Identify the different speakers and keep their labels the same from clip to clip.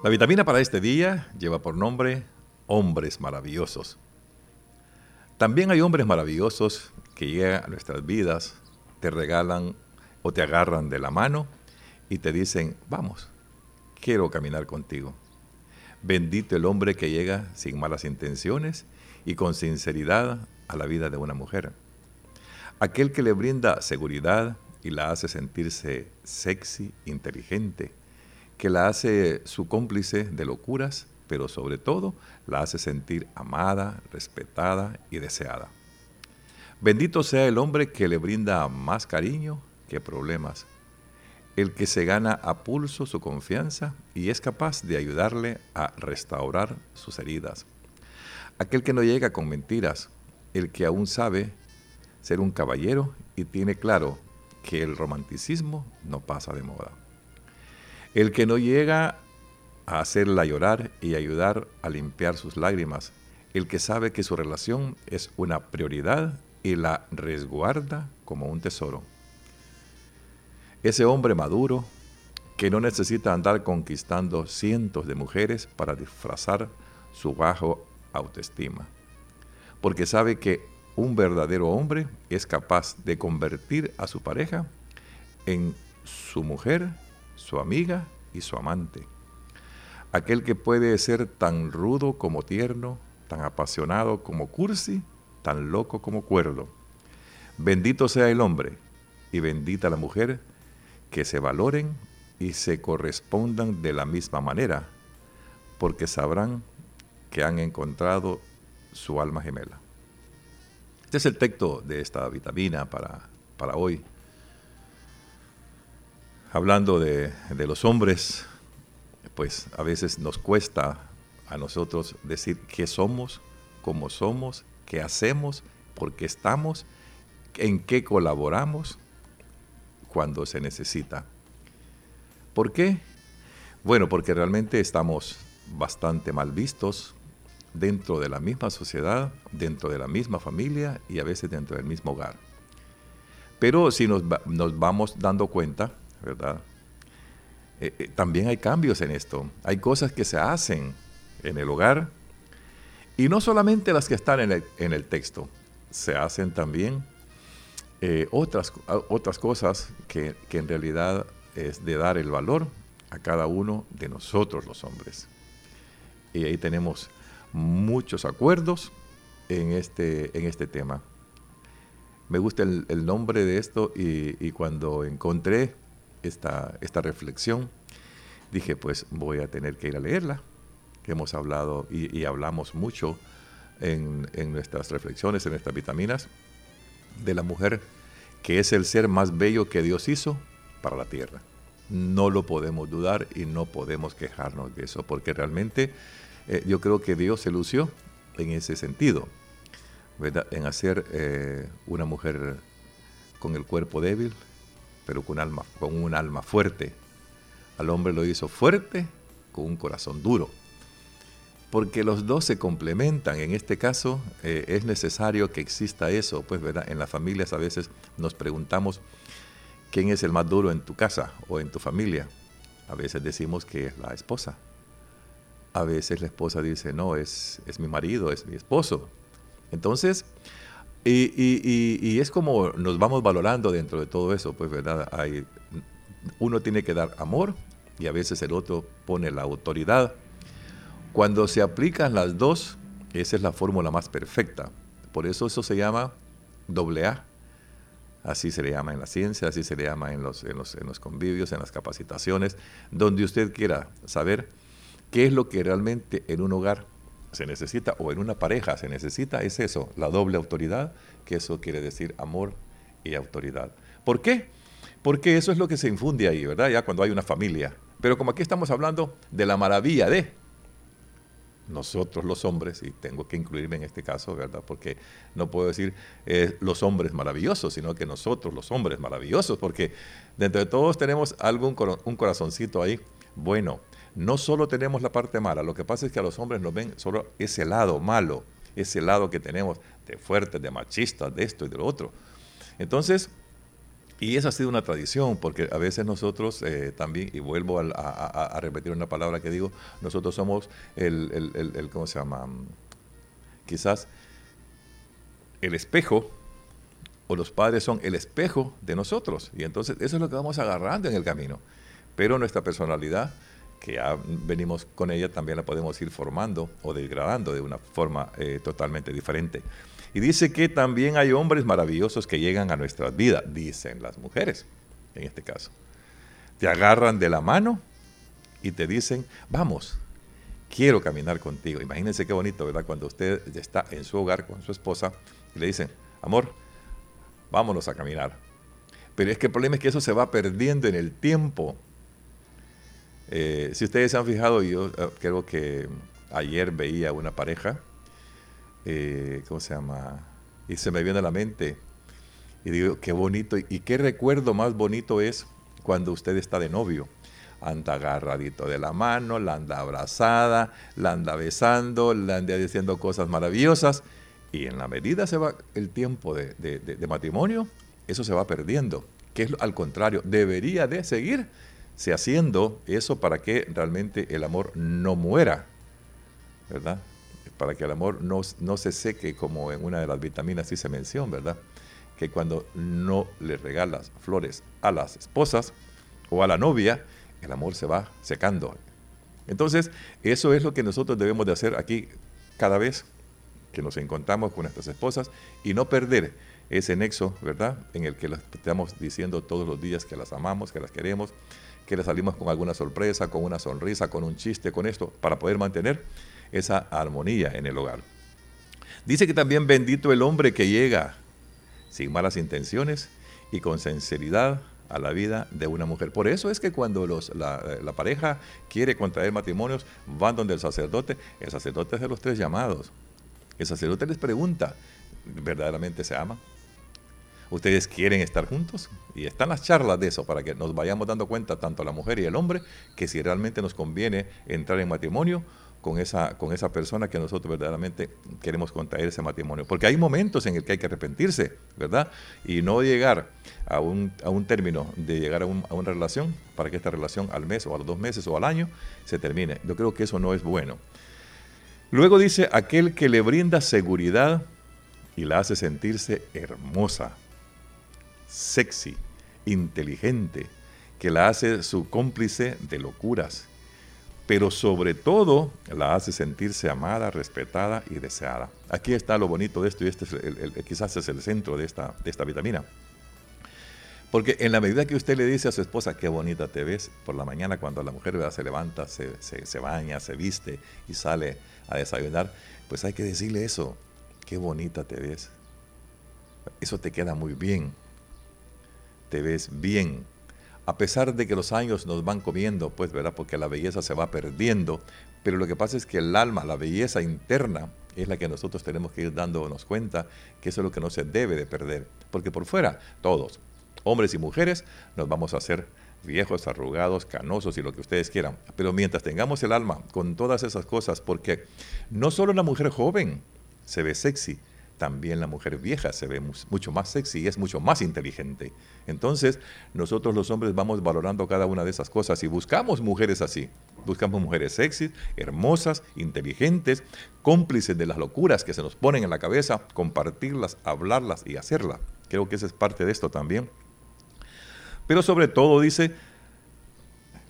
Speaker 1: La vitamina para este día lleva por nombre hombres maravillosos. También hay hombres maravillosos que llegan a nuestras vidas, te regalan o te agarran de la mano y te dicen, vamos, quiero caminar contigo. Bendito el hombre que llega sin malas intenciones y con sinceridad a la vida de una mujer. Aquel que le brinda seguridad y la hace sentirse sexy, inteligente, que la hace su cómplice de locuras, pero sobre todo la hace sentir amada, respetada y deseada. Bendito sea el hombre que le brinda más cariño que problemas, el que se gana a pulso su confianza y es capaz de ayudarle a restaurar sus heridas. Aquel que no llega con mentiras, el que aún sabe ser un caballero y tiene claro que el romanticismo no pasa de moda. El que no llega a hacerla llorar y ayudar a limpiar sus lágrimas. El que sabe que su relación es una prioridad y la resguarda como un tesoro. Ese hombre maduro que no necesita andar conquistando cientos de mujeres para disfrazar su bajo autoestima. Porque sabe que un verdadero hombre es capaz de convertir a su pareja en su mujer su amiga y su amante. Aquel que puede ser tan rudo como tierno, tan apasionado como cursi, tan loco como cuerdo. Bendito sea el hombre y bendita la mujer que se valoren y se correspondan de la misma manera, porque sabrán que han encontrado su alma gemela. Este es el texto de esta vitamina para, para hoy hablando de, los hombres, pues a veces nos cuesta a nosotros decir qué somos, cómo somos, qué hacemos, por qué estamos, en qué colaboramos cuando se necesita. ¿Por qué? Bueno, porque realmente estamos bastante mal vistos dentro de la misma sociedad, dentro de la misma familia y a veces dentro del mismo hogar. Pero si nos, vamos dando cuenta, ¿verdad? Eh, eh, también hay cambios en esto. Hay cosas que se hacen en el hogar y no solamente las que están en el, texto, se hacen también eh, otras, otras cosas que, que en realidad es de dar el valor a cada uno de nosotros los hombres. Y ahí tenemos muchos acuerdos en este, en este tema. Me gusta el, nombre de esto y, cuando encontré esta, esta reflexión, dije, pues voy a tener que ir a leerla, hemos hablado y, hablamos mucho en, en, nuestras reflexiones, en estas vitaminas, de la mujer que es el ser más bello que Dios hizo para la tierra. No lo podemos dudar y no podemos quejarnos de eso, porque realmente eh, yo creo que Dios se lució en ese sentido, ¿verdad? en hacer eh, una mujer con el cuerpo débil, pero con, alma, con un alma fuerte. Al hombre lo hizo fuerte con un corazón duro. Porque los dos se complementan. En este caso eh, es necesario que exista eso. Pues ¿verdad? en las familias a veces nos preguntamos quién es el más duro en tu casa o en tu familia. A veces decimos que es la esposa. A veces la esposa dice, no, es, es mi marido, es mi esposo. Entonces, y, es como nos vamos valorando dentro de todo eso, pues, ¿verdad? Hay, uno tiene que dar amor y a veces el otro pone la autoridad. Cuando se aplican las dos, esa es la fórmula más perfecta. Por eso eso se llama doble A. Así se le llama en la ciencia, así se le llama en los, en los, en los convivios, en las capacitaciones, donde usted quiera saber qué es lo que realmente en un hogar se necesita, o en una pareja se necesita, es eso, la doble autoridad, que eso quiere decir amor y autoridad. ¿Por qué? Porque eso es lo que se infunde ahí, ¿verdad? Ya cuando hay una familia. Pero como aquí estamos hablando de la maravilla de nosotros los hombres, y tengo que incluirme en este caso, ¿verdad? Porque no puedo decir eh, los hombres maravillosos, sino que nosotros los hombres maravillosos, porque dentro de todos tenemos algún un corazoncito ahí bueno no solo tenemos la parte mala, lo que pasa es que a los hombres nos ven solo ese lado malo, ese lado que tenemos de fuertes, de machistas, de esto y de lo otro. Entonces, Y esa ha sido una tradición, porque a veces nosotros eh, también, y vuelvo a, repetir una palabra que digo, nosotros somos el, el, ¿cómo se llama? Quizás el espejo, o los padres son el espejo de nosotros. Y entonces eso es lo que vamos agarrando en el camino. Pero nuestra personalidad, que ya venimos con ella, también la podemos ir formando o degradando de una forma eh, totalmente diferente. Y dice que también hay hombres maravillosos que llegan a nuestras vidas, dicen las mujeres, en este caso. Te agarran de la mano y te dicen, vamos, quiero caminar contigo. Imagínense qué bonito, ¿verdad? Cuando usted está en su hogar con su esposa y le dicen, amor, vámonos a caminar. Pero es que el problema es que eso se va perdiendo en el tiempo. Eh, si ustedes se han fijado, yo eh, creo que ayer veía una pareja eh, ¿cómo se llama? Y se me viene a la mente. Y digo, qué bonito. ¿Y qué recuerdo más bonito es cuando usted está de novio? Anda agarradito de la mano, la anda abrazada, la anda besando, la anda diciendo cosas maravillosas. Y en la medida se va el tiempo de, de matrimonio, eso se va perdiendo. Que es al contrario, debería de seguirse haciendo eso para que realmente el amor no muera. ¿Verdad? para que el amor no, no se seque como en una de las vitaminas dice mención, ¿verdad? Que cuando no le regalas flores a las esposas o a la novia, el amor se va secando. Entonces, eso es lo que nosotros debemos de hacer aquí cada vez que nos encontramos con nuestras esposas y no perder ese nexo, ¿verdad? En el que estamos diciendo todos los días que las amamos, que las queremos, que le salimos con alguna sorpresa, con una sonrisa, con un chiste, con esto, para poder mantener esa armonía en el hogar. Dice que también bendito el hombre que llega sin malas intenciones y con sinceridad a la vida de una mujer. Por eso es que cuando los, la, pareja quiere contraer matrimonios, van donde el sacerdote, el sacerdote es de los tres llamados. El sacerdote les pregunta, ¿verdaderamente se aman? ¿Ustedes quieren estar juntos? Y están las charlas de eso para que nos vayamos dando cuenta, tanto la mujer y el hombre, que si realmente nos conviene entrar en matrimonio con esa, con esa persona que nosotros verdaderamente queremos contraer ese matrimonio. Porque hay momentos en el que hay que arrepentirse, ¿verdad? Y no llegar a un, a un término de llegar a, a, una relación para que esta relación al mes o a los dos meses o al año se termine. Yo creo que eso no es bueno. Luego dice, aquel que le brinda seguridad y la hace sentirse hermosa, sexy, inteligente, que la hace su cómplice de locuras pero sobre todo la hace sentirse amada, respetada y deseada. Aquí está lo bonito de esto y este es quizás es el centro de esta, de esta vitamina. Porque en la medida que usted le dice a su esposa, qué bonita te ves, por la mañana cuando la mujer se levanta, se, se, baña, se viste y sale a desayunar, pues hay que decirle eso, qué bonita te ves. Eso te queda muy bien. Te ves bien, a pesar de que los años nos van comiendo, pues, ¿verdad? Porque la belleza se va perdiendo, pero lo que pasa es que el alma, la belleza interna, es la que nosotros tenemos que ir dándonos cuenta que eso es lo que no se debe de perder. Porque por fuera, todos, hombres y mujeres, nos vamos a hacer viejos, arrugados, canosos y lo que ustedes quieran. Pero mientras tengamos el alma con todas esas cosas, porque no solo la mujer joven se ve sexy, también la mujer vieja se ve mucho más sexy y es mucho más inteligente. Entonces, nosotros los hombres vamos valorando cada una de esas cosas y buscamos mujeres así. Buscamos mujeres sexy, hermosas, inteligentes, cómplices de las locuras que se nos ponen en la cabeza, compartirlas, hablarlas y hacerlas. Creo que esa es parte de esto también. Pero sobre todo dice,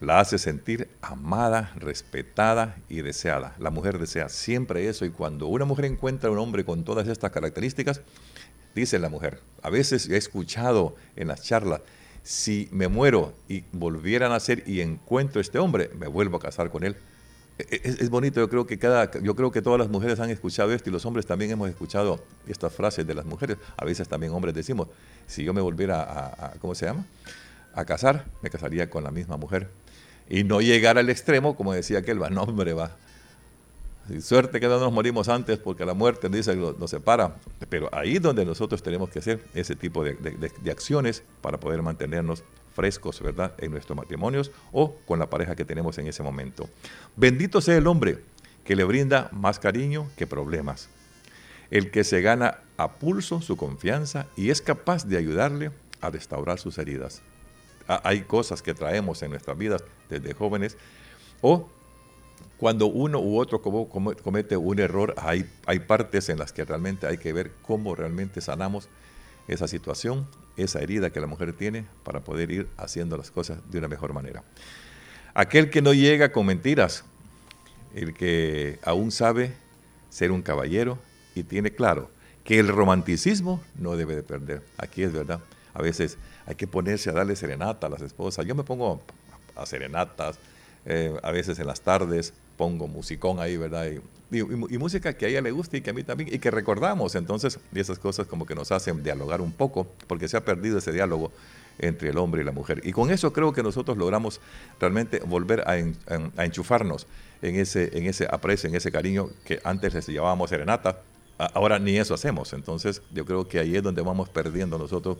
Speaker 1: la hace sentir amada, respetada y deseada. La mujer desea siempre eso y cuando una mujer encuentra a un hombre con todas estas características, dice la mujer, a veces he escuchado en las charlas, si me muero y volviera a nacer y encuentro a este hombre, me vuelvo a casar con él. E, e, es, bonito, yo creo que cada, yo creo que todas las mujeres han escuchado esto y los hombres también hemos escuchado estas frases de las mujeres. A veces también hombres decimos, si yo me volviera a, ¿cómo se llama? A casar, me casaría con la misma mujer y no llegar al extremo, como decía aquel, va, hombre, va. Suerte que no nos morimos antes porque la muerte dice nos separa, pero ahí es donde nosotros tenemos que hacer ese tipo de, de acciones para poder mantenernos frescos, ¿verdad?, en nuestros matrimonios o con la pareja que tenemos en ese momento. Bendito sea el hombre que le brinda más cariño que problemas, el que se gana a pulso su confianza y es capaz de ayudarle a restaurar sus heridas. Hay cosas que traemos en nuestras vidas desde jóvenes o cuando uno u otro comete un error, hay, partes en las que realmente hay que ver cómo realmente sanamos esa situación, esa herida que la mujer tiene para poder ir haciendo las cosas de una mejor manera. Aquel que no llega con mentiras, el que aún sabe ser un caballero y tiene claro que el romanticismo no debe de perder. Aquí es verdad. A veces hay que ponerse a darle serenata a las esposas. Yo me pongo a serenatas, eh, a veces en las tardes pongo musicón ahí, ¿verdad? Y, música que a ella le guste y que a mí también, y que recordamos. Entonces, y esas cosas como que nos hacen dialogar un poco, porque se ha perdido ese diálogo entre el hombre y la mujer. Y con eso creo que nosotros logramos realmente volver a, enchufarnos en ese, en ese aprecio, en ese cariño que antes les llamábamos serenata, ahora ni eso hacemos. Entonces yo creo que ahí es donde vamos perdiendo nosotros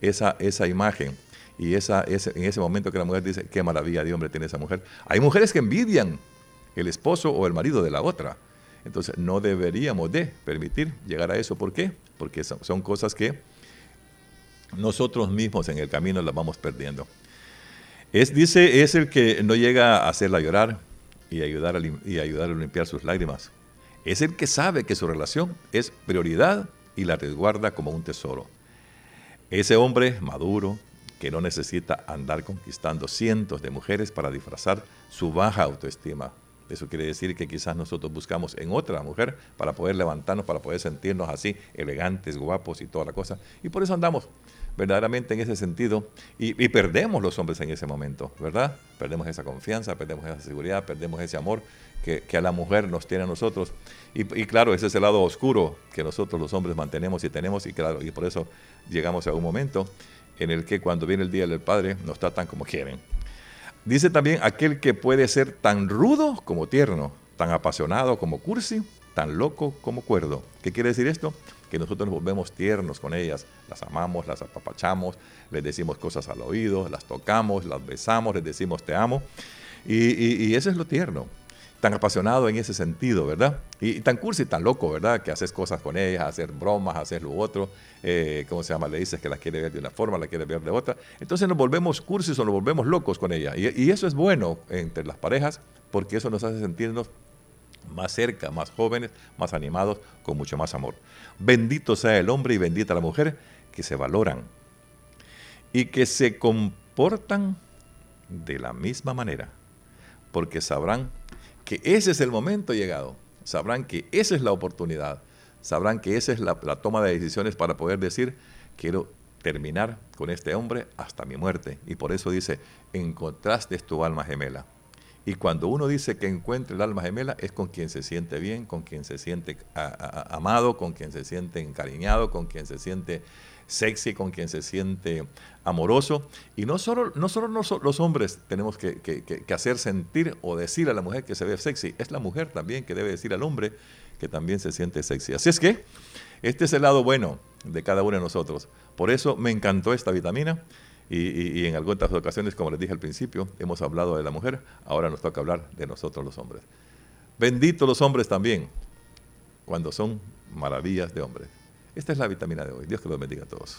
Speaker 1: esa, esa imagen y esa, ese, en ese momento que la mujer dice, qué maravilla de hombre tiene esa mujer. Hay mujeres que envidian el esposo o el marido de la otra. Entonces no deberíamos de permitir llegar a eso. ¿Por qué? Porque son, cosas que nosotros mismos en el camino las vamos perdiendo. Es, dice, es el que no llega a hacerla llorar y ayudar a, y ayudar a limpiar sus lágrimas. Es el que sabe que su relación es prioridad y la resguarda como un tesoro. Ese hombre maduro, que no necesita andar conquistando cientos de mujeres para disfrazar su baja autoestima. Eso quiere decir que quizás nosotros buscamos en otra mujer para poder levantarnos, para poder sentirnos así, elegantes, guapos y toda la cosa. Y por eso andamos verdaderamente en ese sentido y, perdemos los hombres en ese momento, ¿verdad? Perdemos esa confianza, perdemos esa seguridad, perdemos ese amor que, a la mujer nos tiene a nosotros. Y, y, claro, ese es el lado oscuro que nosotros los hombres mantenemos y tenemos y claro, y por eso llegamos a un momento en el que cuando viene el Día del Padre nos tratan como quieren. Dice también aquel que puede ser tan rudo como tierno, tan apasionado como cursi, tan loco como cuerdo. ¿Qué quiere decir esto? Que nosotros nos volvemos tiernos con ellas, las amamos, las apapachamos, les decimos cosas al oído, las tocamos, las besamos, les decimos te amo. Y, y eso es lo tierno tan apasionado en ese sentido, ¿verdad? Y, tan cursi, tan loco, ¿verdad? Que haces cosas con ellas, hacer bromas, hacer lo otro, eh, ¿cómo se llama? Le dices que la quiere ver de una forma, la quiere ver de otra. Entonces nos volvemos cursis o nos volvemos locos con ella. Y, y eso es bueno entre las parejas porque eso nos hace sentirnos más cerca, más jóvenes, más animados, con mucho más amor. Bendito sea el hombre y bendita la mujer que se valoran y que se comportan de la misma manera, porque sabrán que ese es el momento llegado, sabrán que esa es la oportunidad, sabrán que esa es la, toma de decisiones para poder decir, quiero terminar con este hombre hasta mi muerte. Y por eso dice, encontraste tu alma gemela. Y cuando uno dice que encuentre el alma gemela, es con quien se siente bien, con quien se siente amado, con quien se siente encariñado, con quien se siente sexy, con quien se siente amoroso. Y no solo, no solo los hombres tenemos que, hacer sentir o decir a la mujer que se ve sexy, es la mujer también que debe decir al hombre que también se siente sexy. Así es que este es el lado bueno de cada uno de nosotros. Por eso me encantó esta vitamina. Y, y, en algunas ocasiones, como les dije al principio, hemos hablado de la mujer, ahora nos toca hablar de nosotros los hombres. Benditos los hombres también, cuando son maravillas de hombres. Esta es la vitamina de hoy. Dios que los bendiga a todos.